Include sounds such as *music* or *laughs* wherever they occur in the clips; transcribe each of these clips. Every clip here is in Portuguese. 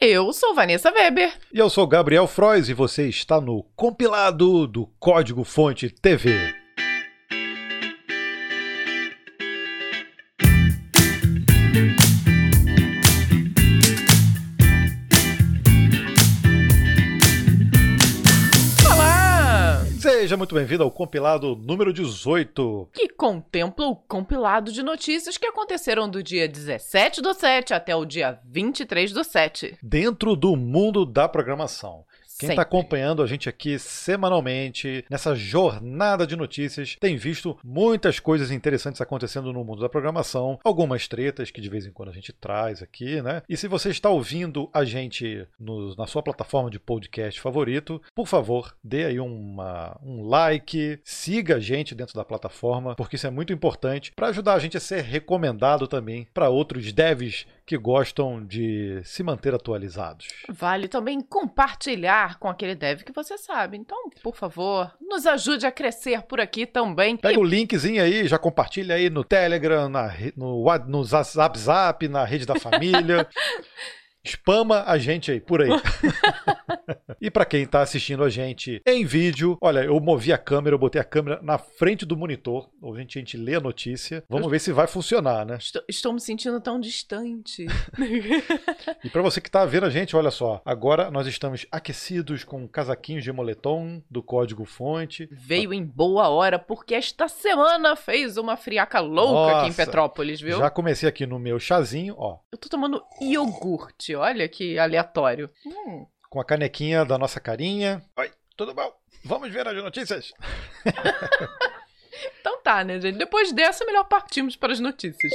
Eu sou Vanessa Weber. E eu sou Gabriel Frois e você está no compilado do Código Fonte TV. Seja muito bem-vindo ao compilado número 18. Que contempla o compilado de notícias que aconteceram do dia 17 do 7 até o dia 23 do 7. Dentro do mundo da programação. Quem está acompanhando a gente aqui semanalmente, nessa jornada de notícias, tem visto muitas coisas interessantes acontecendo no mundo da programação, algumas tretas que de vez em quando a gente traz aqui, né? E se você está ouvindo a gente no, na sua plataforma de podcast favorito, por favor, dê aí uma, um like, siga a gente dentro da plataforma, porque isso é muito importante para ajudar a gente a ser recomendado também para outros devs que gostam de se manter atualizados. Vale também compartilhar com aquele dev que você sabe. Então, por favor, nos ajude a crescer por aqui também. Pega e... o linkzinho aí, já compartilha aí no Telegram, na, no, no Zap Zap, na rede da família. *laughs* Spama a gente aí, por aí. *laughs* e para quem está assistindo a gente em vídeo, olha, eu movi a câmera, eu botei a câmera na frente do monitor, gente, a gente lê a notícia. Vamos eu... ver se vai funcionar, né? Estou, estou me sentindo tão distante. *laughs* e para você que está vendo a gente, olha só, agora nós estamos aquecidos com casaquinhos de moletom do código fonte. Veio em boa hora, porque esta semana fez uma friaca louca Nossa, aqui em Petrópolis, viu? Já comecei aqui no meu chazinho, ó. Eu tô tomando iogurte olha que aleatório. Hum. Com a canequinha da nossa carinha. Oi, tudo bom? Vamos ver as notícias? *laughs* então tá, né, gente? Depois dessa, melhor partimos para as notícias.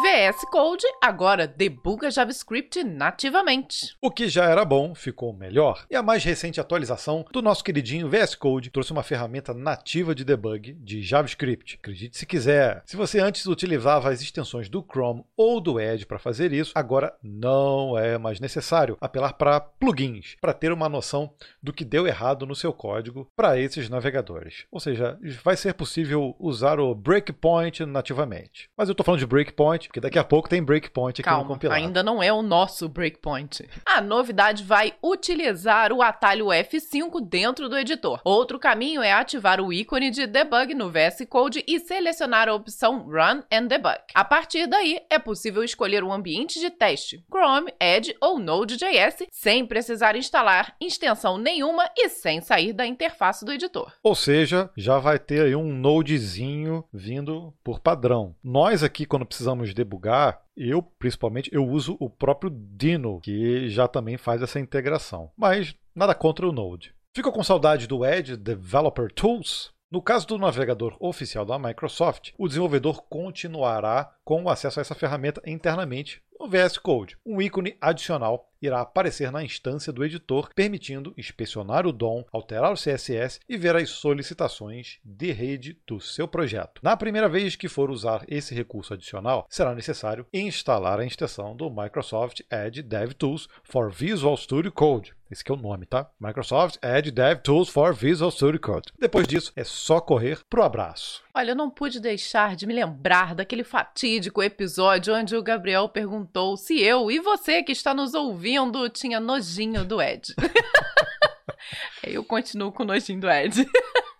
VS Code agora debuga JavaScript nativamente. O que já era bom ficou melhor. E a mais recente atualização do nosso queridinho VS Code trouxe uma ferramenta nativa de debug de JavaScript. Acredite se quiser. Se você antes utilizava as extensões do Chrome ou do Edge para fazer isso, agora não é mais necessário apelar para plugins para ter uma noção do que deu errado no seu código para esses navegadores. Ou seja, vai ser possível usar o breakpoint nativamente. Mas eu estou falando de breakpoint porque daqui a pouco tem breakpoint aqui Calma, no compilado. ainda não é o nosso breakpoint. A novidade vai utilizar o atalho F5 dentro do editor. Outro caminho é ativar o ícone de debug no VS Code e selecionar a opção Run and Debug. A partir daí, é possível escolher um ambiente de teste, Chrome, Edge ou Node.js, sem precisar instalar extensão nenhuma e sem sair da interface do editor. Ou seja, já vai ter aí um Nodezinho vindo por padrão. Nós aqui, quando precisamos de debugar, eu, principalmente, eu uso o próprio Dino, que já também faz essa integração. Mas nada contra o Node. Ficou com saudade do Edge Developer Tools? No caso do navegador oficial da Microsoft, o desenvolvedor continuará com o acesso a essa ferramenta internamente no VS Code. Um ícone adicional irá aparecer na instância do editor, permitindo inspecionar o DOM, alterar o CSS e ver as solicitações de rede do seu projeto. Na primeira vez que for usar esse recurso adicional, será necessário instalar a extensão do Microsoft Edge DevTools for Visual Studio Code. Esse é o nome, tá? Microsoft Edge DevTools for Visual Studio Code. Depois disso, é só correr pro abraço. Olha, eu não pude deixar de me lembrar daquele fatídico episódio onde o Gabriel perguntou se eu e você que está nos ouvindo tinha nojinho do Ed. *laughs* eu continuo com nojinho do Ed.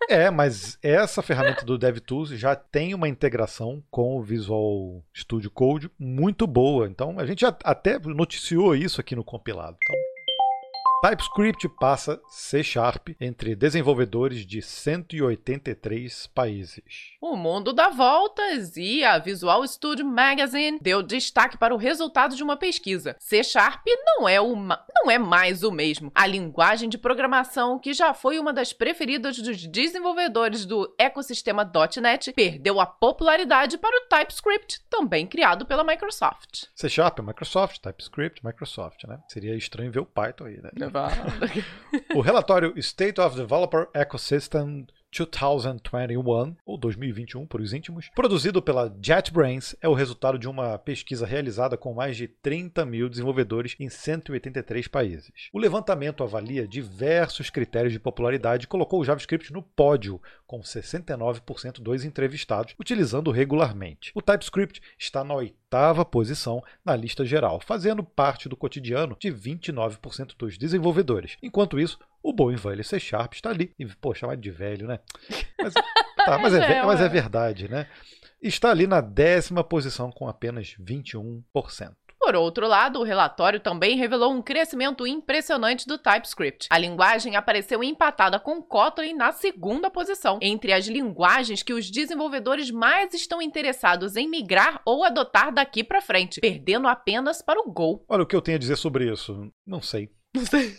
É, mas essa ferramenta do DevTools já tem uma integração com o Visual Studio Code muito boa. Então a gente já até noticiou isso aqui no compilado. Então TypeScript passa C Sharp entre desenvolvedores de 183 países. O mundo dá voltas e a Visual Studio Magazine deu destaque para o resultado de uma pesquisa. C Sharp não é, uma, não é mais o mesmo. A linguagem de programação, que já foi uma das preferidas dos desenvolvedores do ecossistema .NET, perdeu a popularidade para o TypeScript, também criado pela Microsoft. C Sharp, Microsoft, TypeScript, Microsoft, né? Seria estranho ver o Python aí, né? O relatório State of Developer Ecosystem 2021, ou 2021 por os íntimos, produzido pela JetBrains, é o resultado de uma pesquisa realizada com mais de 30 mil desenvolvedores em 183 países. O levantamento avalia diversos critérios de popularidade e colocou o JavaScript no pódio, com 69% dos entrevistados utilizando regularmente. O TypeScript está na oitava posição na lista geral, fazendo parte do cotidiano de 29% dos desenvolvedores. Enquanto isso, o bom e velho C Sharp está ali. E, pô, chamar de velho, né? Mas, *laughs* tá, mas, é, mas é verdade, né? Está ali na décima posição com apenas 21%. Por outro lado, o relatório também revelou um crescimento impressionante do TypeScript. A linguagem apareceu empatada com Kotlin na segunda posição, entre as linguagens que os desenvolvedores mais estão interessados em migrar ou adotar daqui para frente, perdendo apenas para o Go. Olha o que eu tenho a dizer sobre isso. Não sei. Não sei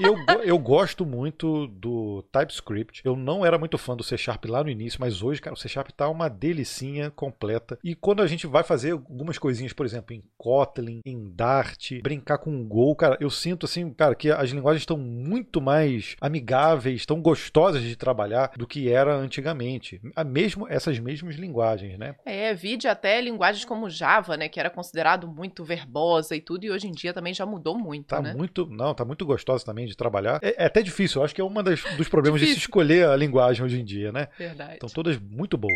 eu, eu gosto muito do TypeScript. Eu não era muito fã do C Sharp lá no início, mas hoje, cara, o C Sharp tá uma delicinha completa. E quando a gente vai fazer algumas coisinhas, por exemplo, em Kotlin, em Dart, brincar com Go, cara, eu sinto assim, cara, que as linguagens estão muito mais amigáveis, tão gostosas de trabalhar do que era antigamente. A mesmo essas mesmas linguagens, né? É, vide até linguagens como Java, né, que era considerado muito verbosa e tudo, e hoje em dia também já mudou muito, tá né? muito, não, tá muito gostosa também de trabalhar. É, é até difícil, eu acho que é um dos problemas difícil. de se escolher a linguagem hoje em dia, né? Verdade. Estão todas muito boas.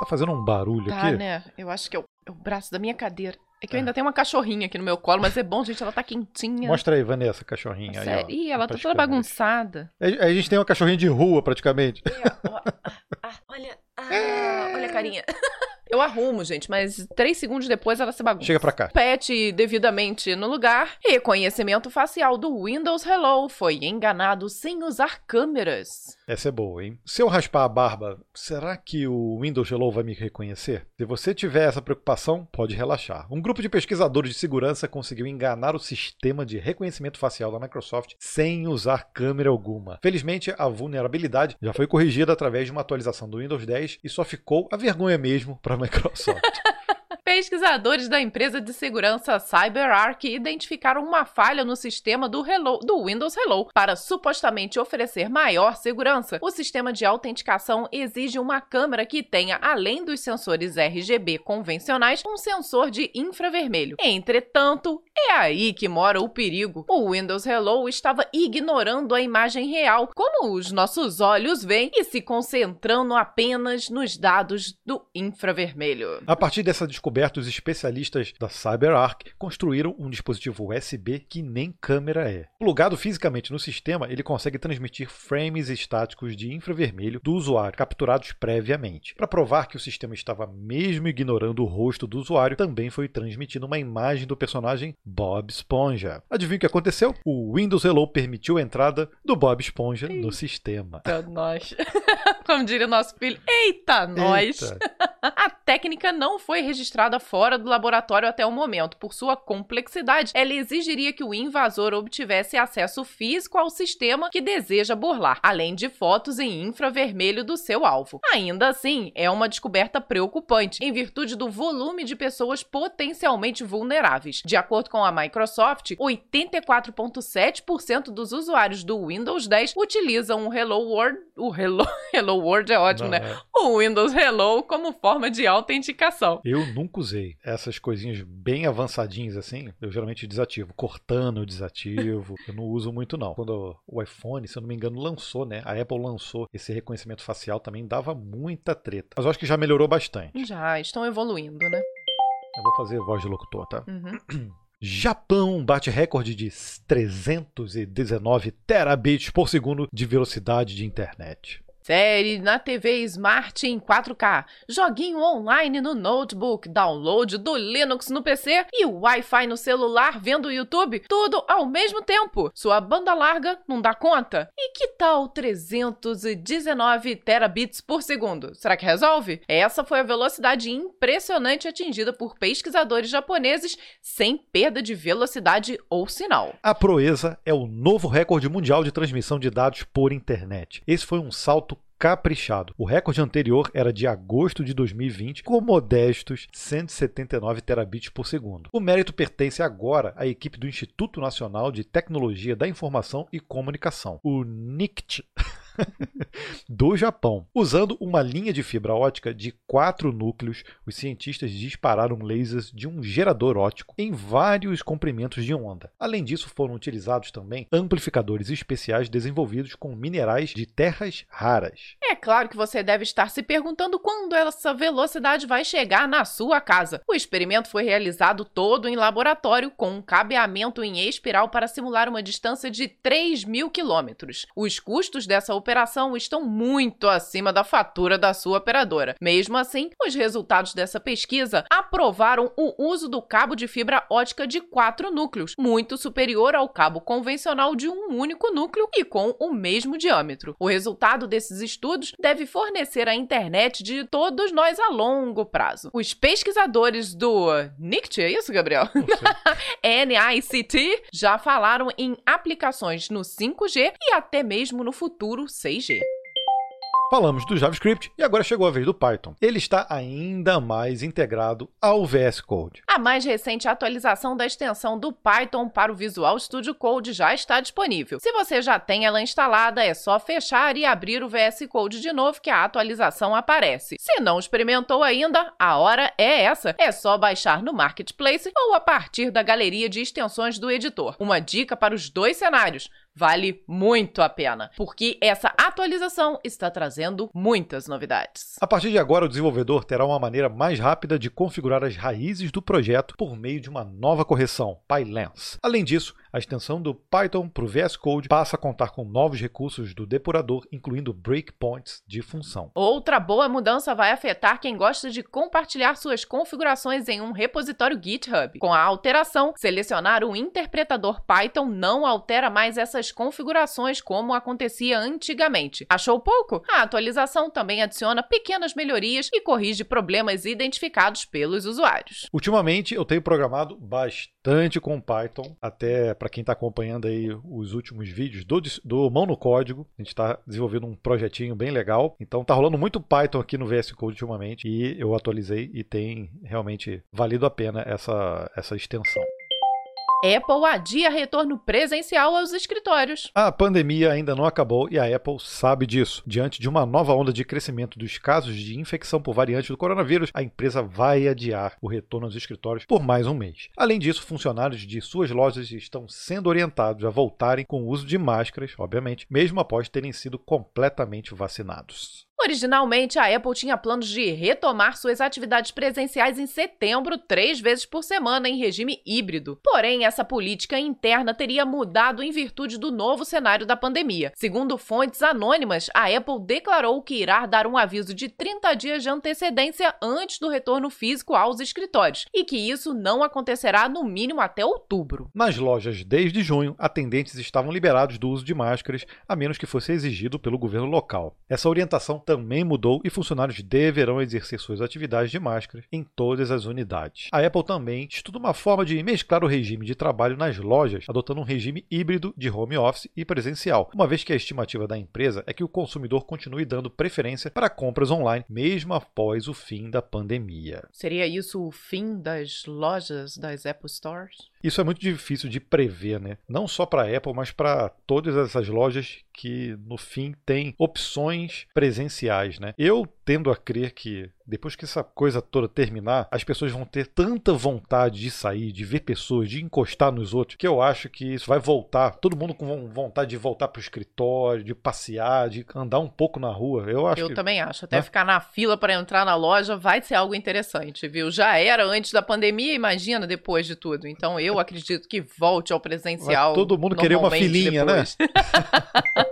Tá fazendo um barulho tá, aqui? Tá, né? Eu acho que é o, é o braço da minha cadeira. É que eu ainda tenho uma cachorrinha aqui no meu colo, mas é bom, gente, ela tá quentinha. Mostra aí, Vanessa, a cachorrinha. Aí, Sério? Ih, ela tá toda bagunçada. A gente tem uma cachorrinha de rua, praticamente. Ah, olha, ah, olha a carinha. *laughs* Eu arrumo, gente, mas três segundos depois ela se bagunça. Chega pra cá. Pet devidamente no lugar. Reconhecimento facial do Windows Hello foi enganado sem usar câmeras. Essa é boa, hein? Se eu raspar a barba, será que o Windows Hello vai me reconhecer? Se você tiver essa preocupação, pode relaxar. Um grupo de pesquisadores de segurança conseguiu enganar o sistema de reconhecimento facial da Microsoft sem usar câmera alguma. Felizmente, a vulnerabilidade já foi corrigida através de uma atualização do Windows 10 e só ficou a vergonha mesmo para Microsoft. *laughs* Pesquisadores da empresa de segurança CyberArk identificaram uma falha no sistema do, Hello, do Windows Hello. Para supostamente oferecer maior segurança, o sistema de autenticação exige uma câmera que tenha, além dos sensores RGB convencionais, um sensor de infravermelho. Entretanto, é aí que mora o perigo. O Windows Hello estava ignorando a imagem real, como os nossos olhos veem, e se concentrando apenas nos dados do infravermelho. A partir dessa descoberta, os especialistas da CyberArk construíram um dispositivo USB que nem câmera é. Plugado fisicamente no sistema, ele consegue transmitir frames estáticos de infravermelho do usuário, capturados previamente. Para provar que o sistema estava mesmo ignorando o rosto do usuário, também foi transmitida uma imagem do personagem Bob Esponja. Adivinha o que aconteceu? O Windows Hello permitiu a entrada do Bob Esponja no sistema. Eita, nós. *laughs* Como diria o nosso filho, eita, nós. Eita. A técnica não foi registrada fora do laboratório até o momento. Por sua complexidade, ela exigiria que o invasor obtivesse acesso físico ao sistema que deseja burlar, além de fotos em infravermelho do seu alvo. Ainda assim, é uma descoberta preocupante, em virtude do volume de pessoas potencialmente vulneráveis. De acordo com a Microsoft, 84,7% dos usuários do Windows 10 utilizam o Hello World, o Hello, *laughs* Hello World é ótimo, Não, né? É. O Windows Hello como forma forma de autenticação. Eu nunca usei essas coisinhas bem avançadinhas assim. Eu geralmente desativo, cortando eu desativo. *laughs* eu não uso muito não. Quando o iPhone, se eu não me engano, lançou, né? A Apple lançou esse reconhecimento facial também dava muita treta. Mas eu acho que já melhorou bastante. Já, estão evoluindo, né? Eu vou fazer voz de locutor, tá? Uhum. *clears throat* Japão bate recorde de 319 terabits por segundo de velocidade de internet. Série na TV Smart em 4K, joguinho online no notebook, download do Linux no PC e Wi-Fi no celular vendo o YouTube, tudo ao mesmo tempo. Sua banda larga não dá conta? E que tal 319 terabits por segundo? Será que resolve? Essa foi a velocidade impressionante atingida por pesquisadores japoneses sem perda de velocidade ou sinal. A proeza é o novo recorde mundial de transmissão de dados por internet. Esse foi um salto caprichado. O recorde anterior era de agosto de 2020, com modestos 179 terabits por segundo. O mérito pertence agora à equipe do Instituto Nacional de Tecnologia da Informação e Comunicação, o NICT. *laughs* *laughs* do Japão. Usando uma linha de fibra ótica de quatro núcleos, os cientistas dispararam lasers de um gerador óptico em vários comprimentos de onda. Além disso, foram utilizados também amplificadores especiais desenvolvidos com minerais de terras raras. É claro que você deve estar se perguntando quando essa velocidade vai chegar na sua casa. O experimento foi realizado todo em laboratório com um cabeamento em espiral para simular uma distância de 3 mil quilômetros. Os custos dessa operação estão muito acima da fatura da sua operadora. Mesmo assim, os resultados dessa pesquisa aprovaram o uso do cabo de fibra ótica de quatro núcleos, muito superior ao cabo convencional de um único núcleo e com o mesmo diâmetro. O resultado desses estudos deve fornecer a internet de todos nós a longo prazo. Os pesquisadores do NICT, é isso, Gabriel? NICT *laughs* já falaram em aplicações no 5G e até mesmo no futuro 6G. Falamos do JavaScript e agora chegou a vez do Python. Ele está ainda mais integrado ao VS Code. A mais recente atualização da extensão do Python para o Visual Studio Code já está disponível. Se você já tem ela instalada, é só fechar e abrir o VS Code de novo que a atualização aparece. Se não experimentou ainda, a hora é essa. É só baixar no Marketplace ou a partir da galeria de extensões do editor. Uma dica para os dois cenários vale muito a pena, porque essa atualização está trazendo muitas novidades. A partir de agora, o desenvolvedor terá uma maneira mais rápida de configurar as raízes do projeto por meio de uma nova correção, PyLens. Além disso, a extensão do Python para o VS Code passa a contar com novos recursos do depurador, incluindo breakpoints de função. Outra boa mudança vai afetar quem gosta de compartilhar suas configurações em um repositório GitHub. Com a alteração, selecionar o interpretador Python não altera mais essas configurações como acontecia antigamente. Achou pouco? A atualização também adiciona pequenas melhorias e corrige problemas identificados pelos usuários. Ultimamente, eu tenho programado bastante com Python, até para quem está acompanhando aí os últimos vídeos do, do Mão no Código. A gente está desenvolvendo um projetinho bem legal. Então tá rolando muito Python aqui no VS Code ultimamente e eu atualizei e tem realmente valido a pena essa, essa extensão. Apple adia retorno presencial aos escritórios. A pandemia ainda não acabou e a Apple sabe disso. Diante de uma nova onda de crescimento dos casos de infecção por variante do coronavírus, a empresa vai adiar o retorno aos escritórios por mais um mês. Além disso, funcionários de suas lojas estão sendo orientados a voltarem com o uso de máscaras, obviamente, mesmo após terem sido completamente vacinados. Originalmente, a Apple tinha planos de retomar suas atividades presenciais em setembro, três vezes por semana, em regime híbrido. Porém, essa política interna teria mudado em virtude do novo cenário da pandemia. Segundo fontes anônimas, a Apple declarou que irá dar um aviso de 30 dias de antecedência antes do retorno físico aos escritórios e que isso não acontecerá no mínimo até outubro. Nas lojas, desde junho, atendentes estavam liberados do uso de máscaras, a menos que fosse exigido pelo governo local. Essa orientação também mudou e funcionários deverão exercer suas atividades de máscara em todas as unidades. A Apple também estuda uma forma de mesclar o regime de trabalho nas lojas, adotando um regime híbrido de home office e presencial, uma vez que a estimativa da empresa é que o consumidor continue dando preferência para compras online, mesmo após o fim da pandemia. Seria isso o fim das lojas das Apple Stores? Isso é muito difícil de prever, né? Não só para a Apple, mas para todas essas lojas que no fim têm opções presenciais, né? Eu tendo a crer que depois que essa coisa toda terminar, as pessoas vão ter tanta vontade de sair, de ver pessoas, de encostar nos outros, que eu acho que isso vai voltar. Todo mundo com vontade de voltar pro escritório, de passear, de andar um pouco na rua. Eu acho. Eu que, também acho. Até né? ficar na fila para entrar na loja vai ser algo interessante, viu? Já era antes da pandemia, imagina depois de tudo. Então eu acredito que volte ao presencial. Vai todo mundo querer uma filinha, né? depois. né? *laughs* *laughs*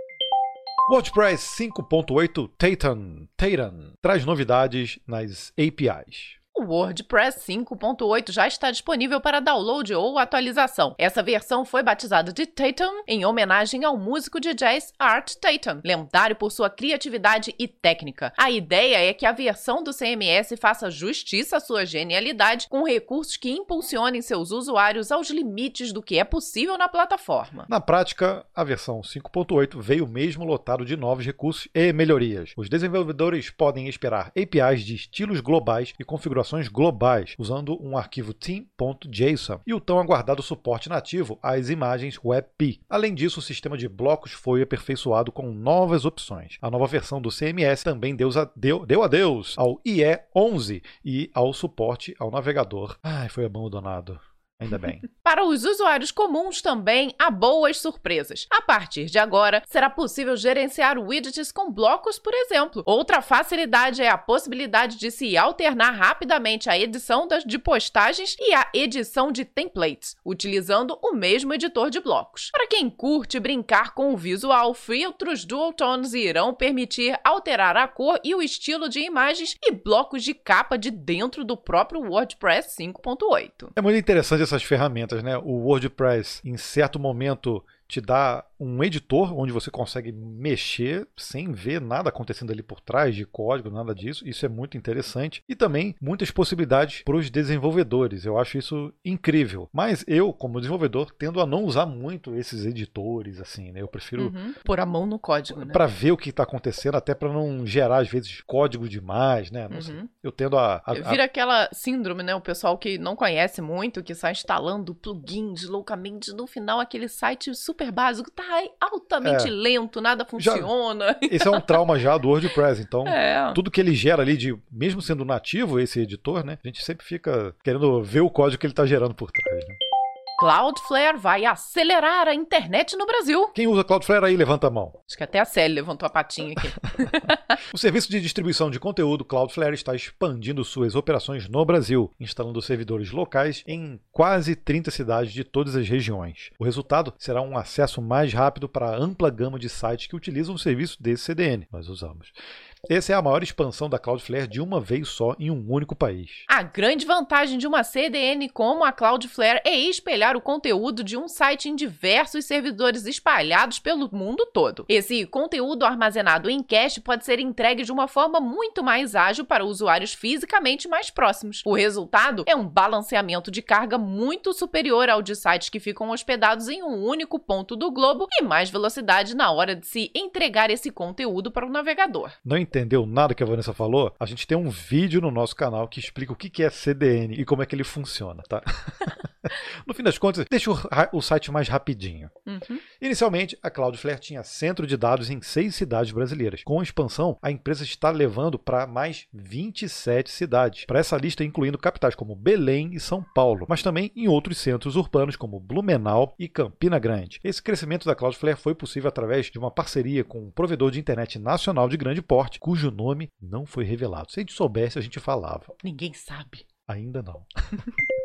WordPress 5.8 Titan, Titan traz novidades nas APIs. O WordPress 5.8 já está disponível para download ou atualização. Essa versão foi batizada de Tatum em homenagem ao músico de jazz Art Tatum, lendário por sua criatividade e técnica. A ideia é que a versão do CMS faça justiça à sua genialidade com recursos que impulsionem seus usuários aos limites do que é possível na plataforma. Na prática, a versão 5.8 veio mesmo lotado de novos recursos e melhorias. Os desenvolvedores podem esperar APIs de estilos globais e configurações operações globais, usando um arquivo team.json e o tão aguardado suporte nativo às imagens WebP. Além disso, o sistema de blocos foi aperfeiçoado com novas opções. A nova versão do CMS também deu, deu, deu adeus ao IE 11 e ao suporte ao navegador. Ai, foi abandonado. Ainda bem. *laughs* Para os usuários comuns também há boas surpresas. A partir de agora, será possível gerenciar widgets com blocos, por exemplo. Outra facilidade é a possibilidade de se alternar rapidamente a edição das, de postagens e a edição de templates, utilizando o mesmo editor de blocos. Para quem curte brincar com o visual, filtros dual tones irão permitir alterar a cor e o estilo de imagens e blocos de capa de dentro do próprio WordPress 5.8. É muito interessante essas ferramentas, né? O WordPress, em certo momento, te dá um editor onde você consegue mexer sem ver nada acontecendo ali por trás de código, nada disso. Isso é muito interessante. E também muitas possibilidades para os desenvolvedores. Eu acho isso incrível. Mas eu, como desenvolvedor, tendo a não usar muito esses editores, assim, né? Eu prefiro. Uhum. Pôr a mão no código, né? Para ver o que está acontecendo, até para não gerar, às vezes, código demais, né? Uhum. Eu tendo a, a, a. Vira aquela síndrome, né? O pessoal que não conhece muito, que está instalando plugins loucamente, no final aquele site super super básico, tá altamente é. lento, nada funciona. Já, esse é um trauma já do WordPress, então *laughs* é. tudo que ele gera ali de, mesmo sendo nativo esse editor, né, a gente sempre fica querendo ver o código que ele está gerando por trás, né? Cloudflare vai acelerar a internet no Brasil. Quem usa Cloudflare aí, levanta a mão. Acho que até a Célia levantou a patinha aqui. *laughs* o serviço de distribuição de conteúdo Cloudflare está expandindo suas operações no Brasil, instalando servidores locais em quase 30 cidades de todas as regiões. O resultado será um acesso mais rápido para a ampla gama de sites que utilizam o serviço desse CDN. Nós usamos. Essa é a maior expansão da Cloudflare de uma vez só em um único país. A grande vantagem de uma CDN como a Cloudflare é espelhar o conteúdo de um site em diversos servidores espalhados pelo mundo todo. Esse conteúdo armazenado em cache pode ser entregue de uma forma muito mais ágil para usuários fisicamente mais próximos. O resultado é um balanceamento de carga muito superior ao de sites que ficam hospedados em um único ponto do globo e mais velocidade na hora de se entregar esse conteúdo para o navegador. Não entendeu nada que a Vanessa falou, a gente tem um vídeo no nosso canal que explica o que é CDN e como é que ele funciona, tá? *laughs* *laughs* no fim das contas, deixa o, o site mais rapidinho. Uhum. Inicialmente, a Cloudflare tinha centro de dados em seis cidades brasileiras. Com a expansão, a empresa está levando para mais 27 cidades. Para essa lista, incluindo capitais como Belém e São Paulo, mas também em outros centros urbanos como Blumenau e Campina Grande. Esse crescimento da Cloudflare foi possível através de uma parceria com um provedor de internet nacional de grande porte, cujo nome não foi revelado. Se a gente soubesse, a gente falava. Ninguém sabe. Ainda não. *laughs*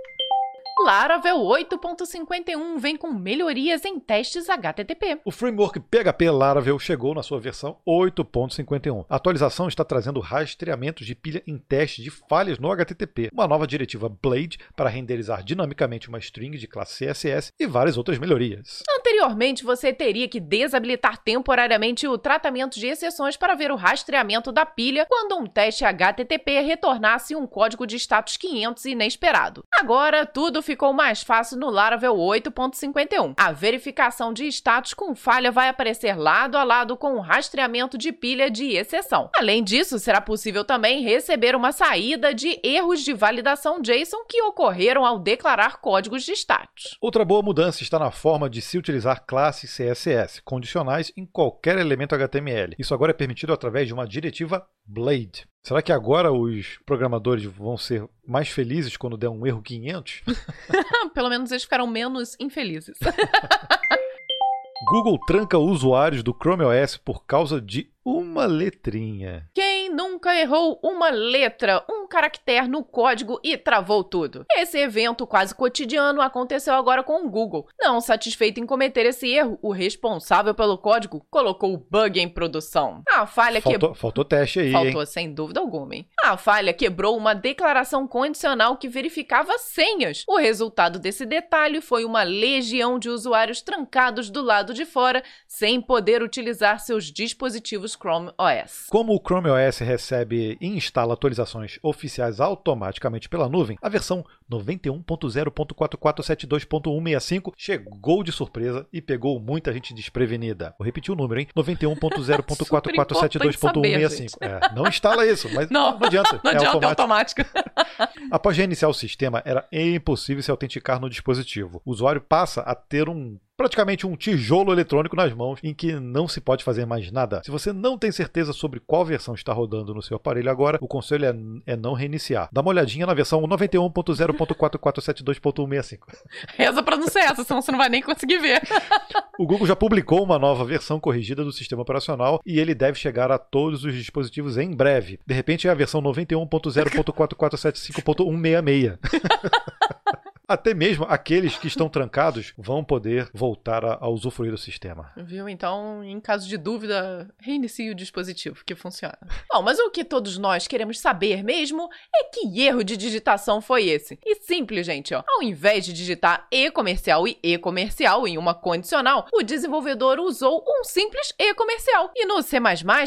Laravel 8.51 vem com melhorias em testes HTTP. O framework PHP Laravel chegou na sua versão 8.51. A atualização está trazendo rastreamento de pilha em testes de falhas no HTTP, uma nova diretiva Blade para renderizar dinamicamente uma string de classe CSS e várias outras melhorias. Anteriormente, você teria que desabilitar temporariamente o tratamento de exceções para ver o rastreamento da pilha quando um teste HTTP retornasse um código de status 500 inesperado. Agora, tudo ficou mais fácil no Laravel 8.51. A verificação de status com falha vai aparecer lado a lado com o rastreamento de pilha de exceção. Além disso, será possível também receber uma saída de erros de validação JSON que ocorreram ao declarar códigos de status. Outra boa mudança está na forma de se utilizar classes CSS condicionais em qualquer elemento HTML. Isso agora é permitido através de uma diretiva Blade. Será que agora os programadores vão ser mais felizes quando der um erro 500? *laughs* Pelo menos eles ficarão menos infelizes. *laughs* Google tranca usuários do Chrome OS por causa de uma letrinha. Quem nunca errou uma letra, um caractere no código e travou tudo? Esse evento quase cotidiano aconteceu agora com o Google. Não satisfeito em cometer esse erro, o responsável pelo código colocou o bug em produção. A falha faltou, que... faltou teste aí. Faltou, hein? sem dúvida alguma. Hein? A falha quebrou uma declaração condicional que verificava senhas. O resultado desse detalhe foi uma legião de usuários trancados do lado de fora, sem poder utilizar seus dispositivos Chrome OS. Como o Chrome OS recebe e instala atualizações oficiais automaticamente pela nuvem, a versão 91.0.4472.165 chegou de surpresa e pegou muita gente desprevenida. Vou repetir o número, hein? 91.0.4472.165. É, não instala isso, mas *laughs* não, não adianta. Não é adianta, automático. é automático. *laughs* Após reiniciar o sistema, era impossível se autenticar no dispositivo. O usuário passa a ter um praticamente um tijolo eletrônico nas mãos em que não se pode fazer mais nada. Se você não tem certeza sobre qual versão está rodando no seu aparelho agora, o conselho é, é não reiniciar. Dá uma olhadinha na versão 91.0.4472.165. *laughs* Reza pra não ser essa, senão você não vai nem conseguir ver. *laughs* O Google já publicou uma nova versão corrigida do sistema operacional e ele deve chegar a todos os dispositivos em breve. De repente é a versão 91.0.4475.166. *laughs* Até mesmo aqueles que estão trancados vão poder voltar a, a, usufruir do sistema. Viu? Então, em caso de dúvida, reinicie o dispositivo, que funciona. Bom, mas o que todos nós queremos saber mesmo é que erro de digitação foi esse. E simples, gente, ó. Ao invés de digitar e-comercial e e-comercial em uma condicional, o desenvolvedor usou um simples e-comercial. E no C++,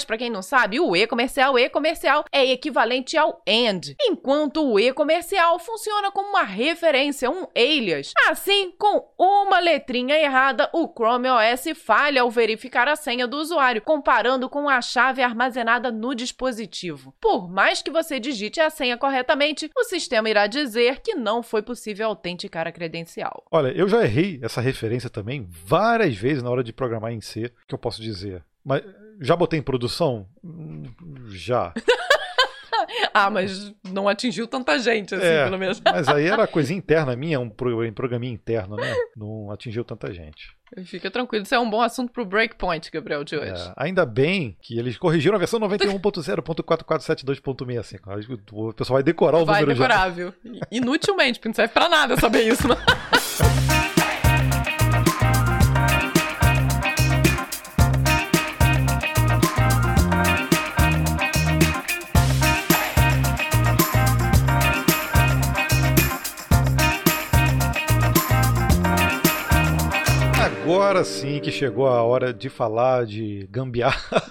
para quem não sabe, o e-comercial e-comercial é equivalente ao AND, enquanto o e-comercial funciona como uma referência um alias. Assim, com uma letrinha errada, o Chrome OS falha ao verificar a senha do usuário, comparando com a chave armazenada no dispositivo. Por mais que você digite a senha corretamente, o sistema irá dizer que não foi possível autenticar a credencial. Olha, eu já errei essa referência também várias vezes na hora de programar em C, que eu posso dizer. Mas já botei em produção? Hum, já. *laughs* *laughs* ah, mas não atingiu tanta gente, assim, é, pelo menos. mas aí era *laughs* coisa interna minha, um programinha interno, né? Não atingiu tanta gente. Fica tranquilo, isso é um bom assunto pro Breakpoint, Gabriel, de hoje. É, ainda bem que eles corrigiram a versão 91.0.4472.65. O pessoal vai decorar o vai número decorar, já. viu? Inutilmente, porque não serve pra nada saber isso. Né? *laughs* Agora sim que chegou a hora de falar de gambiarra.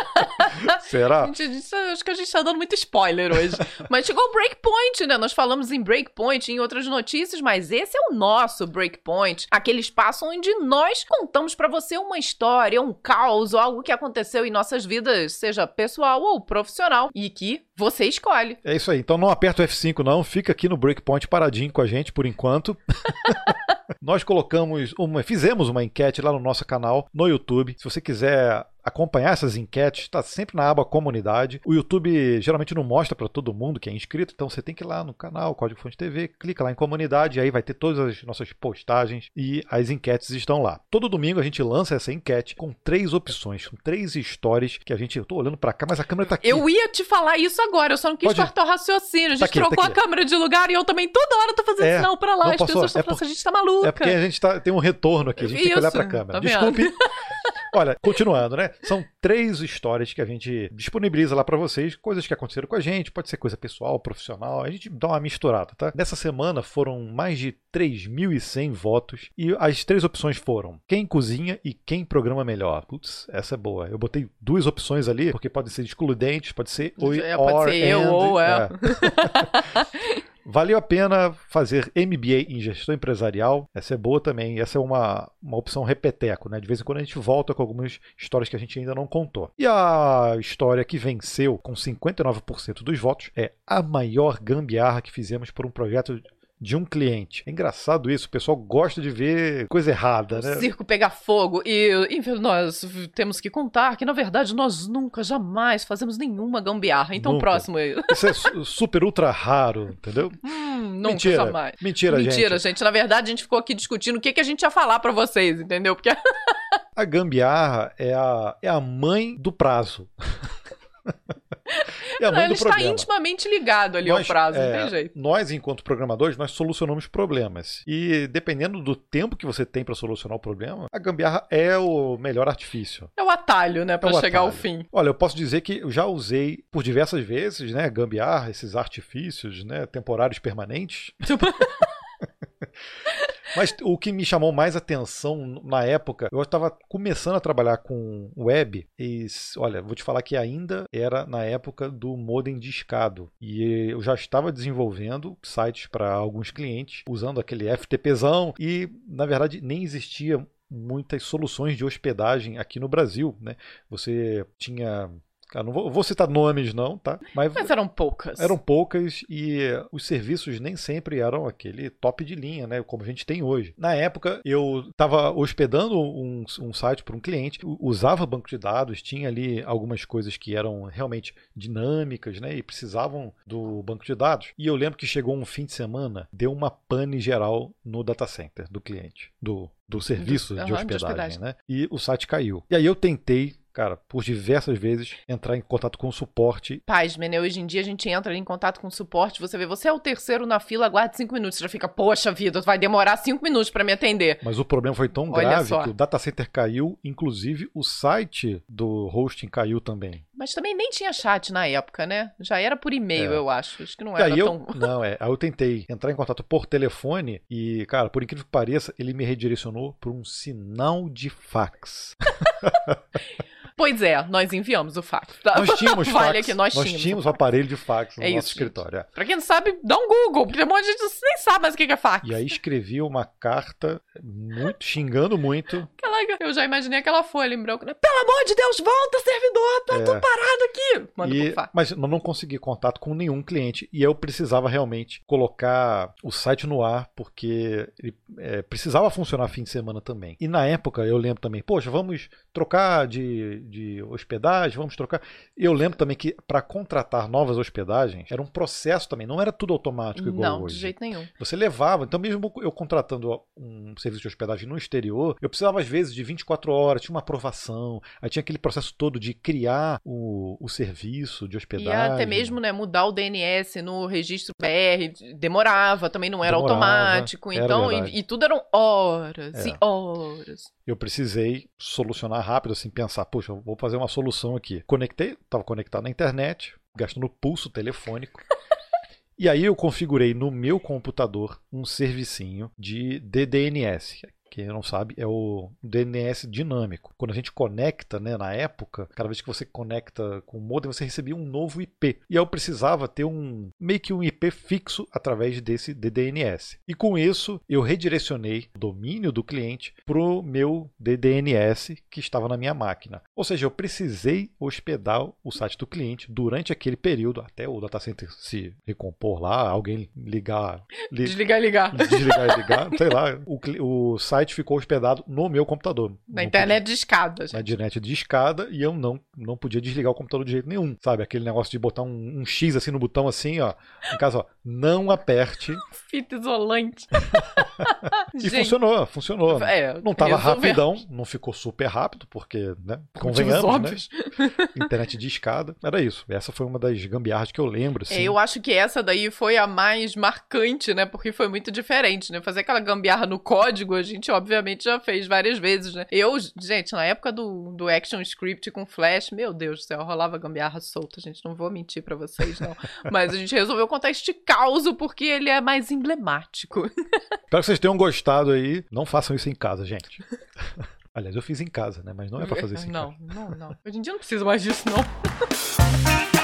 *laughs* Será? Gente, gente, acho que a gente tá dando muito spoiler hoje. mas chegou o Breakpoint, né? Nós falamos em Breakpoint em outras notícias, mas esse é o nosso Breakpoint. Aquele espaço onde nós contamos para você uma história, um caos, algo que aconteceu em nossas vidas, seja pessoal ou profissional, e que você escolhe. É isso aí. Então não aperta o F5 não, fica aqui no Breakpoint paradinho com a gente por enquanto. *laughs* Nós colocamos uma, fizemos uma enquete lá no nosso canal no YouTube. Se você quiser acompanhar essas enquetes, está sempre na aba comunidade. O YouTube geralmente não mostra para todo mundo que é inscrito, então você tem que ir lá no canal Código Fonte TV, clica lá em comunidade, aí vai ter todas as nossas postagens e as enquetes estão lá. Todo domingo a gente lança essa enquete com três opções, com três histórias que a gente. Eu tô olhando para cá, mas a câmera tá aqui. Eu ia te falar isso agora, eu só não quis Pode... cortar o raciocínio. A gente tá aqui, trocou tá a câmera de lugar e eu também toda hora tô fazendo é, sinal para lá. As pessoas estão é falando, por... a gente tá maluca. É porque a gente tá, tem um retorno aqui, a gente isso, tem que olhar pra câmera. Tá Desculpe. *laughs* Olha, continuando, né? São três histórias que a gente disponibiliza lá para vocês, coisas que aconteceram com a gente, pode ser coisa pessoal, profissional, a gente dá uma misturada, tá? Nessa semana foram mais de 3.100 votos e as três opções foram quem cozinha e quem programa melhor. Putz, essa é boa. Eu botei duas opções ali, porque podem ser excludentes, pode ser ou é, pode ser eu ou é. é. Valeu a pena fazer MBA em gestão empresarial? Essa é boa também. Essa é uma, uma opção repeteco, né? De vez em quando a gente volta com algumas histórias que a gente ainda não contou. E a história que venceu com 59% dos votos é a maior gambiarra que fizemos por um projeto de um cliente. É engraçado isso, o pessoal gosta de ver coisa errada, né? O circo pegar fogo e, nós temos que contar que, na verdade, nós nunca, jamais fazemos nenhuma gambiarra. Então, nunca. próximo aí. Isso é super ultra raro, entendeu? *laughs* Hum, nunca, Mentira. jamais. Mentira, gente. Mentira, gente. Na verdade, a gente ficou aqui discutindo o que, que a gente ia falar para vocês, entendeu? Porque... *laughs* a gambiarra é a, é a mãe do prazo. *laughs* É não, ele está intimamente ligado ali nós, ao prazo, é, não tem jeito. Nós, enquanto programadores, nós solucionamos problemas. E dependendo do tempo que você tem para solucionar o problema, a gambiarra é o melhor artifício. É o atalho, né, para é chegar atalho. ao fim. Olha, eu posso dizer que eu já usei por diversas vezes, né, gambiarra, esses artifícios, né, temporários permanentes. *laughs* *laughs* Mas o que me chamou mais atenção na época, eu estava começando a trabalhar com web e, olha, vou te falar que ainda era na época do modem discado. E eu já estava desenvolvendo sites para alguns clientes usando aquele FTPzão e, na verdade, nem existia muitas soluções de hospedagem aqui no Brasil, né? Você tinha Cara, não vou, vou, citar nomes, não, tá? Mas, Mas, eram poucas. Eram poucas e os serviços nem sempre eram aquele top de linha, né? Como a gente tem hoje. Na época, eu estava hospedando um, um site para um cliente, usava banco de dados, tinha ali algumas coisas que eram realmente dinâmicas, né? E precisavam do banco de dados. E eu lembro que chegou um fim de semana, deu uma pane geral no data center do cliente, do, do serviço de, hospedagem, de hospedagem, né? E o site caiu. E aí eu tentei cara, por diversas vezes, entrar em contato com o suporte. Paz, né? Hoje em dia a gente entra em contato com o suporte, você vê, você é o terceiro na fila, aguarde cinco minutos. Você já fica, poxa vida, vai demorar cinco minutos para me atender. Mas o problema foi tão Olha grave só. que o data center caiu, inclusive o site do hosting caiu também. Mas também nem tinha chat na época, né? Já era por e-mail, é. eu acho. Acho que não era eu, tão. *laughs* Não, é. Aí eu tentei entrar em contato por telefone e, cara, por incrível que pareça, ele me redirecionou para um sinal de fax. *laughs* Pois é, nós enviamos o fax. Nós tínhamos *laughs* vale fax. Aqui, nós, nós tínhamos, tínhamos o aparelho de fax no é nosso isso, escritório. É. Pra quem não sabe, dá um Google, porque um monte de gente nem sabe mais o que é fax. E aí escrevi uma carta muito xingando muito. *laughs* Aquela, eu já imaginei aquela folha em branco. Né? Pelo amor de Deus, volta, servidor, tá é. tudo parado aqui. Manda e, fax. Mas eu não consegui contato com nenhum cliente e eu precisava realmente colocar o site no ar porque ele é, precisava funcionar fim de semana também. E na época eu lembro também, poxa, vamos trocar de, de hospedagem, vamos trocar. Eu lembro também que para contratar novas hospedagens era um processo também, não era tudo automático igual não, hoje. Não, de jeito nenhum. Você levava, então mesmo eu contratando um serviço de hospedagem no exterior, eu precisava às vezes de 24 horas, tinha uma aprovação, aí tinha aquele processo todo de criar o, o serviço de hospedagem. E até mesmo né, mudar o DNS no registro BR, demorava, também não era demorava, automático, então, e, e, tudo eram horas é. e horas. Eu precisei solucionar rápido, assim, pensar, poxa, vou fazer uma solução aqui. Conectei, estava conectado na internet, gastando pulso telefônico. *laughs* E aí eu configurei no meu computador um servicinho de DDNS, quem não sabe, é o DNS dinâmico. Quando a gente conecta, né, na época, cada vez que você conecta com o modem, você recebia um novo IP. E eu precisava ter um meio que um IP fixo através desse DDNS. E com isso, eu redirecionei o domínio do cliente para o meu DDNS que estava na minha máquina. Ou seja, eu precisei hospedar o site do cliente durante aquele período, até o data center se recompor lá, alguém ligar. Li... Desligar e ligar. Desligar e ligar, sei lá. O, o site site ficou hospedado no meu computador. Na internet podia, de escada, gente. Na internet de escada e eu não, não podia desligar o computador de jeito nenhum. Sabe? Aquele negócio de botar um, um X assim no botão assim, ó. No caso, ó, não aperte. *laughs* Fita isolante. *laughs* e gente, funcionou, funcionou. É, não tava rapidão, não ficou super rápido, porque, né? Convenhamos, né? *laughs* internet de escada. Era isso. Essa foi uma das gambiarras que eu lembro. Assim. É, eu acho que essa daí foi a mais marcante, né? Porque foi muito diferente, né? Fazer aquela gambiarra no código, a gente obviamente já fez várias vezes, né? Eu, gente, na época do, do Action Script com Flash, meu Deus do céu, rolava gambiarra solta, gente. Não vou mentir para vocês, não. *laughs* Mas a gente resolveu contar este caos porque ele é mais emblemático. *laughs* Espero que vocês tenham gostado aí. Não façam isso em casa, gente. *laughs* Aliás, eu fiz em casa, né? Mas não é pra fazer isso em não, casa. Não, não, não. Hoje em dia não precisa mais disso, não. *laughs*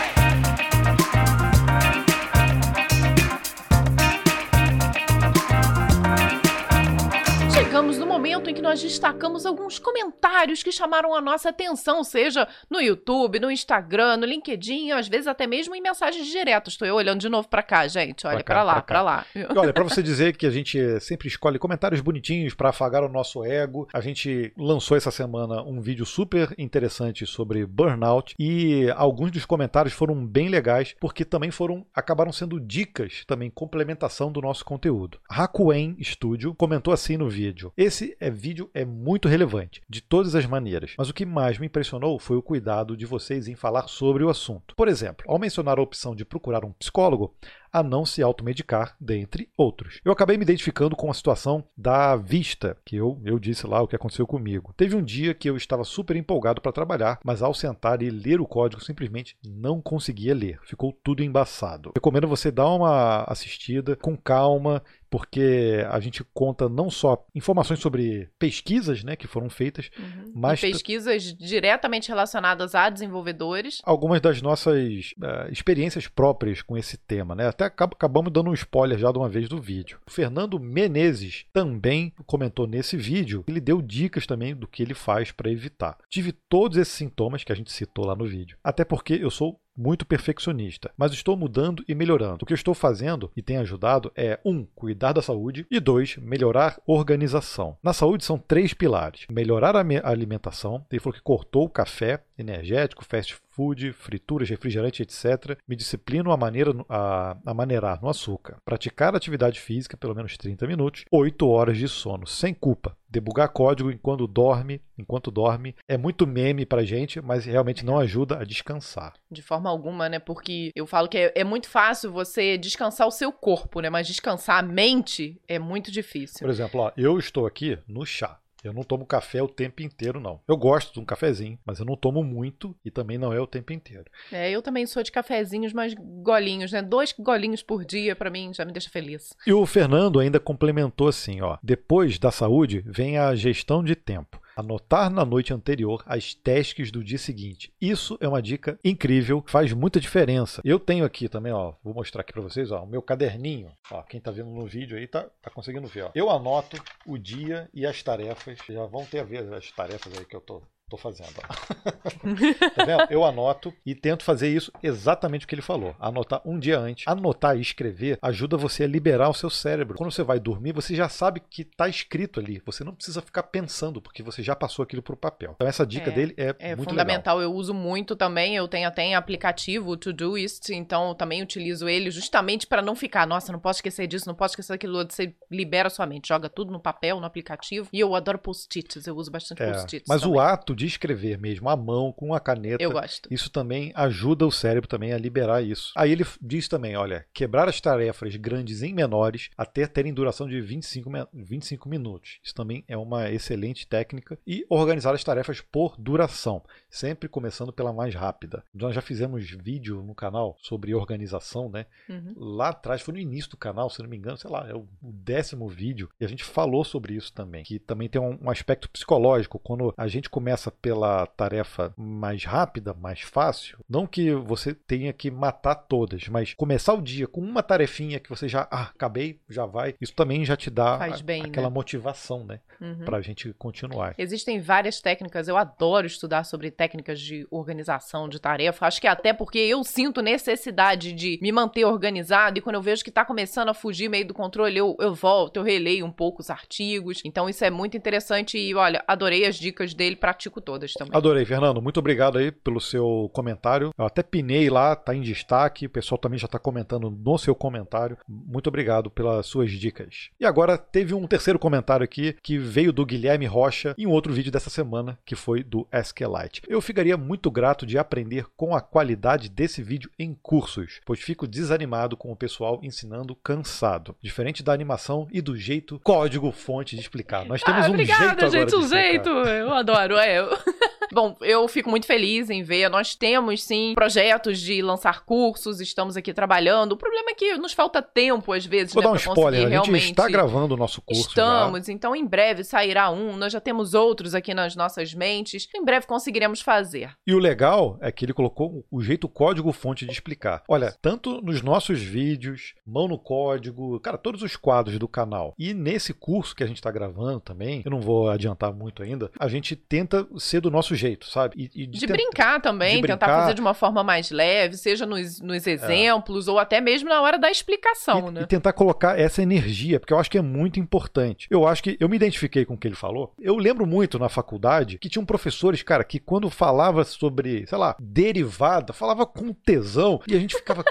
chegamos no momento em que nós destacamos alguns comentários que chamaram a nossa atenção, seja no YouTube, no Instagram, no LinkedIn, às vezes até mesmo em mensagens diretas. Estou eu olhando de novo para cá, gente. Olha para lá, para lá. E olha, para você dizer que a gente sempre escolhe comentários bonitinhos para afagar o nosso ego, a gente lançou essa semana um vídeo super interessante sobre burnout e alguns dos comentários foram bem legais porque também foram acabaram sendo dicas, também complementação do nosso conteúdo. Hakuen Studio comentou assim no vídeo vídeo. É, vídeo é muito relevante, de todas as maneiras, mas o que mais me impressionou foi o cuidado de vocês em falar sobre o assunto. Por exemplo, ao mencionar a opção de procurar um psicólogo, a não se automedicar, dentre outros. Eu acabei me identificando com a situação da vista, que eu, eu disse lá o que aconteceu comigo. Teve um dia que eu estava super empolgado para trabalhar, mas ao sentar e ler o código, simplesmente não conseguia ler. Ficou tudo embaçado. Recomendo você dar uma assistida com calma, porque a gente conta não só informações sobre pesquisas né, que foram feitas, Uhum. mas e pesquisas diretamente relacionadas a desenvolvedores. algumas das nossas eh, experiências próprias com esse tema, né? Até acab- acabamos dando um spoiler já de uma vez do vídeo. O Fernando Menezes também comentou nesse vídeo, ele deu dicas também do que ele faz para evitar. Tive todos esses sintomas que a gente citou lá no vídeo. Até porque eu sou muito perfeccionista, mas estou mudando e melhorando. O que estou fazendo e tem ajudado é um, cuidar da saúde e dois, melhorar organização. Na saúde são três pilares: melhorar a me- a alimentação. Ele falou que cortou o café, energético, fast food, frituras, refrigerante, etc. Me disciplino a, maneira, a, a maneirar no açúcar. Praticar atividade física pelo menos 30 minutos. 8 horas de sono, sem culpa. Debugar código enquanto dorme, enquanto dorme. É muito meme pra gente, mas realmente não ajuda a descansar. De forma alguma, né? Porque eu falo que é, é muito fácil você descansar o seu corpo, né? Mas descansar a mente é muito difícil. Por exemplo, ó, eu estou aqui no chá. Eu não tomo café o tempo inteiro, não. Eu gosto de um cafezinho, mas eu não tomo muito e também não é o tempo inteiro. É, eu também sou de cafezinhos, mas golinhos, né? Dois golinhos por dia, pra mim, já me deixa feliz. E o Fernando ainda complementou assim, ó: depois da saúde vem a gestão de tempo. Anotar na noite anterior as tasks do dia seguinte. Isso é uma dica incrível, faz muita diferença. Eu tenho aqui também, ó, vou mostrar aqui para vocês, ó, o meu caderninho. Ó, quem tá vendo no vídeo aí tá, tá conseguindo ver, ó. Eu anoto o dia e as tarefas, já vão ter a ver as tarefas aí que eu tô Tô fazendo. *laughs* tá vendo? Eu anoto e tento fazer isso exatamente o que ele falou. Anotar um dia antes. Anotar e escrever ajuda você a liberar o seu cérebro. Quando você vai dormir, você já sabe que está escrito ali. Você não precisa ficar pensando, porque você já passou aquilo para o papel. Então essa dica É, dele é, É muito fundamental, eu uso muito também. Eu tenho até aplicativo o Todoist, então eu também utilizo ele justamente para não ficar, nossa, não posso esquecer disso, não posso esquecer daquilo outro. Você libera sua mente, joga tudo no papel, no aplicativo. E eu adoro post-its, eu uso bastante legal. É, post-its. mas também. o ato de escrever mesmo, à mão, com a caneta, Eu gosto. Isso também ajuda o cérebro também a liberar isso. Aí ele diz também, olha, quebrar as tarefas grandes em menores até terem duração de 25, mi- 25 minutos. Isso também é uma excelente técnica. E organizar as tarefas por duração, sempre começando pela mais rápida. Nós já fizemos vídeo no canal sobre organização, né? Uhum. Lá atrás, foi no início do canal, se não me engano, sei lá, é o o décimo vídeo, e a gente falou sobre isso também, que também tem um, um aspecto psicológico, quando a gente começa pela tarefa mais rápida, mais fácil, não que você tenha que matar todas, mas começar o dia com uma tarefinha que você já, ah, acabei, já vai, isso também já te dá a- bem, aquela né? motivação, né, Uhum. pra gente continuar. Existem várias técnicas, eu adoro estudar sobre técnicas de organização de tarefa. Acho que até porque eu sinto necessidade de me manter organizado e quando eu vejo que tá começando a fugir meio do controle, eu, eu volto, eu releio um pouco os artigos. Então isso é muito interessante e olha, adorei as dicas dele, pratico todas também. Adorei, Fernando. Muito obrigado aí pelo seu comentário. Eu até pinei lá, tá em destaque. O pessoal também já tá comentando no seu comentário. Muito obrigado pelas suas dicas. E agora teve um terceiro comentário aqui que veio do Guilherme Rocha em um outro vídeo dessa semana, que foi do SQLite. Eu ficaria muito grato de aprender com a qualidade desse vídeo em cursos, pois fico desanimado com o pessoal ensinando cansado. Diferente da animação e do jeito código-fonte de explicar. Nós temos ah, um obrigada, jeito agora gente, um jeito. Eu adoro, é. Eu- *laughs* Bom, eu fico muito feliz em ver. Nós temos, sim, projetos de lançar cursos, estamos aqui trabalhando. O problema é que nos falta tempo, às vezes, Vou né, dar um spoiler, a gente realmente... está gravando o nosso curso já. Estamos, então em breve sairá um. Nós já temos outros aqui nas nossas mentes. Em breve conseguiremos fazer. E o legal é que ele colocou o jeito código-fonte de explicar. Olha, tanto nos nossos vídeos, mão no código, cara, todos os quadros do canal. E nesse curso que a gente está gravando também, eu não vou adiantar muito ainda, a gente tenta ser do nosso jeito, sabe? E, e De tenta- brincar também, de tentar brincar. fazer de uma forma mais leve, seja nos, nos exemplos ou até mesmo na hora da explicação, e, né? e tentar colocar essa energia, porque eu acho que é muito importante. Eu acho que eu me identifiquei com o que ele falou. Eu lembro muito na faculdade que tinham professores, cara, que quando falava sobre, sei lá, derivada, falava com tesão e a gente ficava,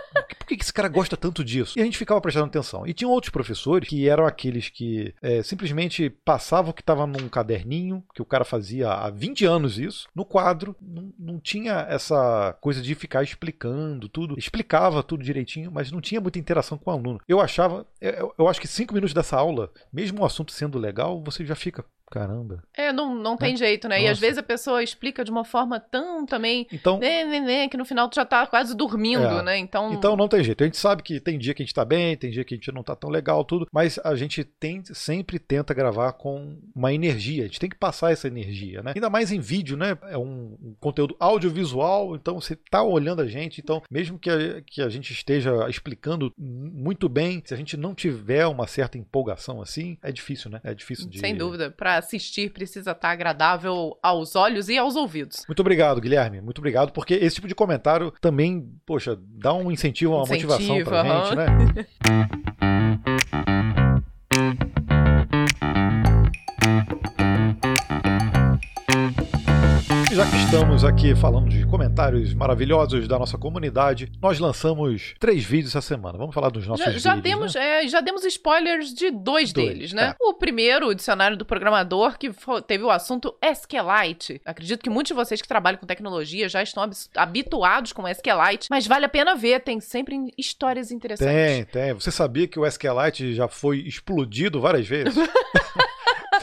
que esse cara gosta tanto disso? E a gente ficava prestando atenção. E tinha outros professores que eram aqueles que é, simplesmente passavam o que estava num caderninho, que o cara fazia há 20 anos isso, no quadro, não, não tinha essa coisa de ficar explicando tudo, explicava tudo direitinho, mas não tinha muita interação com o aluno. Eu achava, eu, eu acho que cinco minutos dessa aula, mesmo o assunto sendo legal, você já fica, Caramba. É, não, não tem jeito, né? E às Nossa. vezes a pessoa explica de uma forma tão também. Então, né, né, né, que no final tu já tá quase dormindo, É. né? Então. Então não tem jeito. A gente sabe que tem dia que a gente tá bem, tem dia que a gente não tá tão legal, tudo, mas a gente tem, sempre tenta gravar com uma energia. A gente tem que passar essa energia, né? Ainda mais em vídeo, né? É um, um conteúdo audiovisual, então você tá olhando a gente, então mesmo que a, que a gente esteja explicando muito bem, se a gente não tiver uma certa empolgação assim, é difícil, né? É difícil de. Sem dúvida, Pra assistir precisa estar agradável aos olhos e aos ouvidos. Muito obrigado, Guilherme. Muito obrigado, porque esse tipo de comentário também, poxa, dá um incentivo, uma Incentivo, motivação pra aham. gente, né? *laughs* já que estamos aqui falando de comentários maravilhosos da nossa comunidade, nós lançamos três vídeos essa semana. Vamos falar dos nossos Já, vídeos. já né? é, já demos spoilers de dois, Dois, deles, né? tá. O primeiro, o dicionário do programador, que teve o assunto SQLite. Acredito que muitos de vocês que trabalham com tecnologia já estão habituados com SQLite, mas vale a pena ver, tem sempre histórias interessantes. Tem, tem. Você sabia que o SQLite já foi explodido várias vezes? *laughs*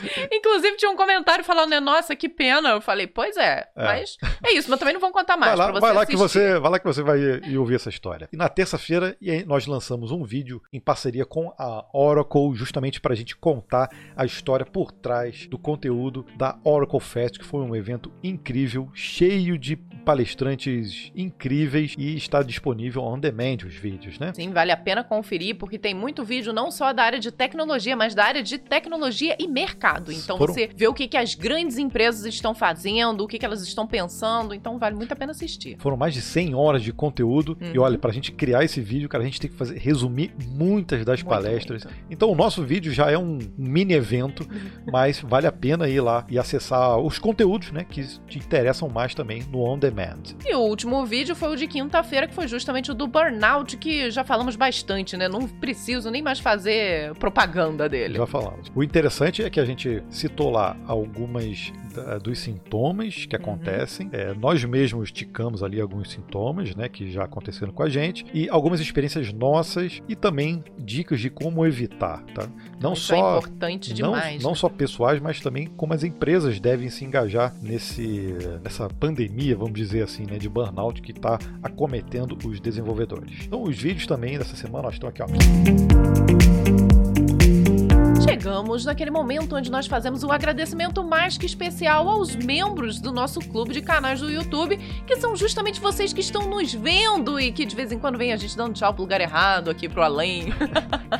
*laughs* Inclusive, tinha um comentário falando, né, nossa, que pena. Eu falei, pois é, É. mas é isso, mas também não vão contar mais vai lá, vai lá que você, vai lá que você vai ir ouvir essa história. E na terça-feira nós lançamos um vídeo em parceria com a Oracle, justamente para a gente contar a história por trás do conteúdo da Oracle Fest, que foi um evento incrível, cheio de palestrantes incríveis e está disponível on demand os vídeos, né? Sim, vale a pena conferir, porque tem muito vídeo não só da área de tecnologia, mas da área de tecnologia e mercado. Então Foram- você vê o que, que as grandes empresas estão fazendo, o que, que elas estão pensando. Então vale muito a pena assistir. Foram mais de 100 horas de conteúdo. Uhum. E olha, pra gente criar esse vídeo, cara, a gente tem que fazer, resumir muitas das Muito, palestras. muito. Então o nosso vídeo já é um mini evento, mas vale a pena ir lá e acessar os conteúdos, né, que te interessam mais também no On Demand. E o último vídeo foi o de quinta-feira, que foi justamente o do burnout, que já falamos bastante, né? Não preciso nem mais fazer propaganda dele. Já falamos. O interessante é que a gente citou lá algumas da- dos sintomas que Uhum. acontecem. É, nós mesmos ticamos ali alguns sintomas, né, que já aconteceram com a gente e algumas experiências nossas e também dicas de como evitar, tá? Não Isso é só importante não, demais. não né? só pessoais, mas também como as empresas devem se engajar nesse, nessa pandemia, vamos dizer assim, né, de burnout que está acometendo os desenvolvedores. Então, os vídeos também dessa semana, nós estão aqui, ó. Chegamos naquele momento onde nós fazemos um agradecimento mais que especial aos membros do nosso clube de canais do YouTube, que são justamente vocês que estão nos vendo e que de vez em quando vem a gente dando tchau pro lugar errado, aqui pro além.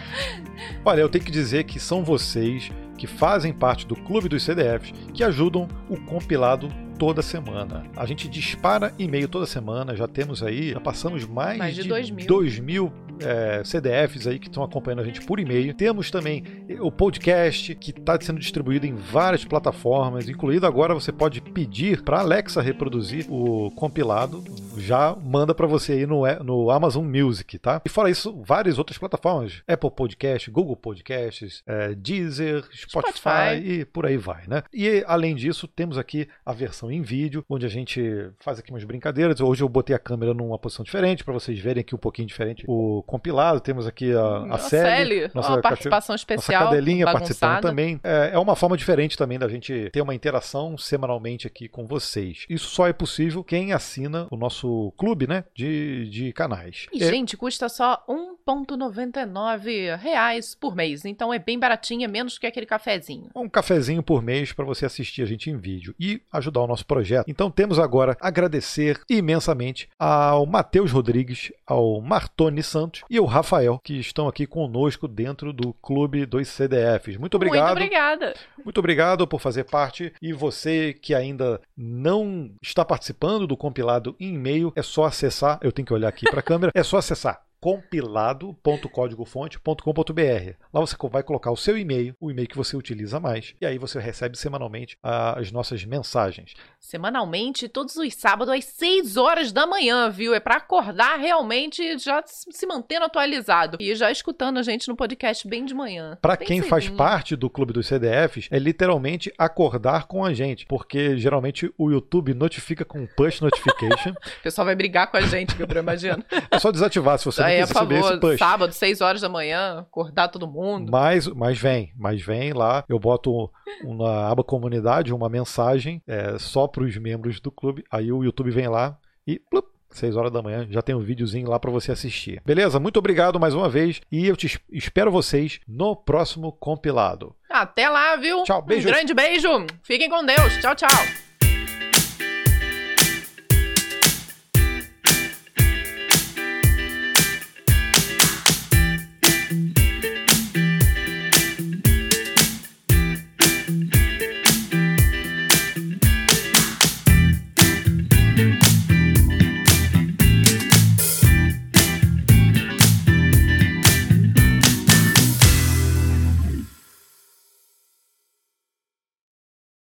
*laughs* Olha, eu tenho que dizer que são vocês que fazem parte do clube dos CDFs que ajudam o compilado toda semana. A gente dispara e-mail toda semana, já temos aí, já passamos mais, Mais de dois mil. 2 mil é, CDFs aí que estão acompanhando a gente por e-mail. Temos também o podcast que está sendo distribuído em várias plataformas, incluído agora você pode pedir para Alexa reproduzir o compilado, já manda para você aí no, no Amazon Music, tá? E fora isso, várias outras plataformas, Apple Podcast, Google Podcasts, é, Deezer, Spotify, Spotify. e por aí vai, né? E além disso, temos aqui a versão em vídeo, onde a gente faz aqui umas brincadeiras. Hoje eu botei a câmera numa posição diferente para vocês verem aqui um pouquinho diferente o compilado. Temos aqui a, a Nossa, Sally, nossa, ó, participação nossa especial. cadelinha bagunçada. participando também. É, é uma forma diferente também da gente ter uma interação semanalmente aqui com vocês. Isso só é possível quem assina o nosso clube, né, de, de canais. E, É- gente, custa só 1,99 reais por mês. Então é bem baratinho, é menos que aquele cafezinho. um cafezinho por mês para você assistir a gente em vídeo e ajudar o nosso projeto. Então temos agora agradecer imensamente ao Matheus Rodrigues, ao Martoni Santos e ao Rafael que estão aqui conosco dentro do clube dos CDFs. Muito obrigado. Muito obrigada. Muito obrigado por fazer parte e você que ainda não está participando do compilado em e-mail, é só acessar, eu tenho que olhar aqui para a *laughs* câmera, é só acessar compilado.códigofonte.com.br. Lá você vai colocar o seu e-mail, o e-mail que você utiliza mais, e aí você recebe semanalmente ah, as nossas mensagens. Semanalmente, todos os sábados, às 6 horas da manhã, viu? É pra acordar realmente já se mantendo atualizado. E já escutando a gente no podcast bem de manhã. Para quem faz parte do clube dos CDFs, é literalmente acordar com a gente, porque geralmente o YouTube notifica com push notification. *laughs* O pessoal vai brigar com a gente, Gabriel, imagina. *laughs* É só desativar se você aí, a receber esse favor, sábado, 6 horas da manhã, acordar todo mundo. Mas, mas vem, mas vem lá. Eu boto na aba comunidade uma mensagem é, só para os membros do clube. Aí o YouTube vem lá e plup, 6 horas da manhã, já tem um videozinho lá para você assistir. Beleza? Muito obrigado mais uma vez e eu te es- espero vocês no próximo compilado. Até lá, viu? Tchau, beijo. Um grande beijo. Fiquem com Deus. Tchau, tchau.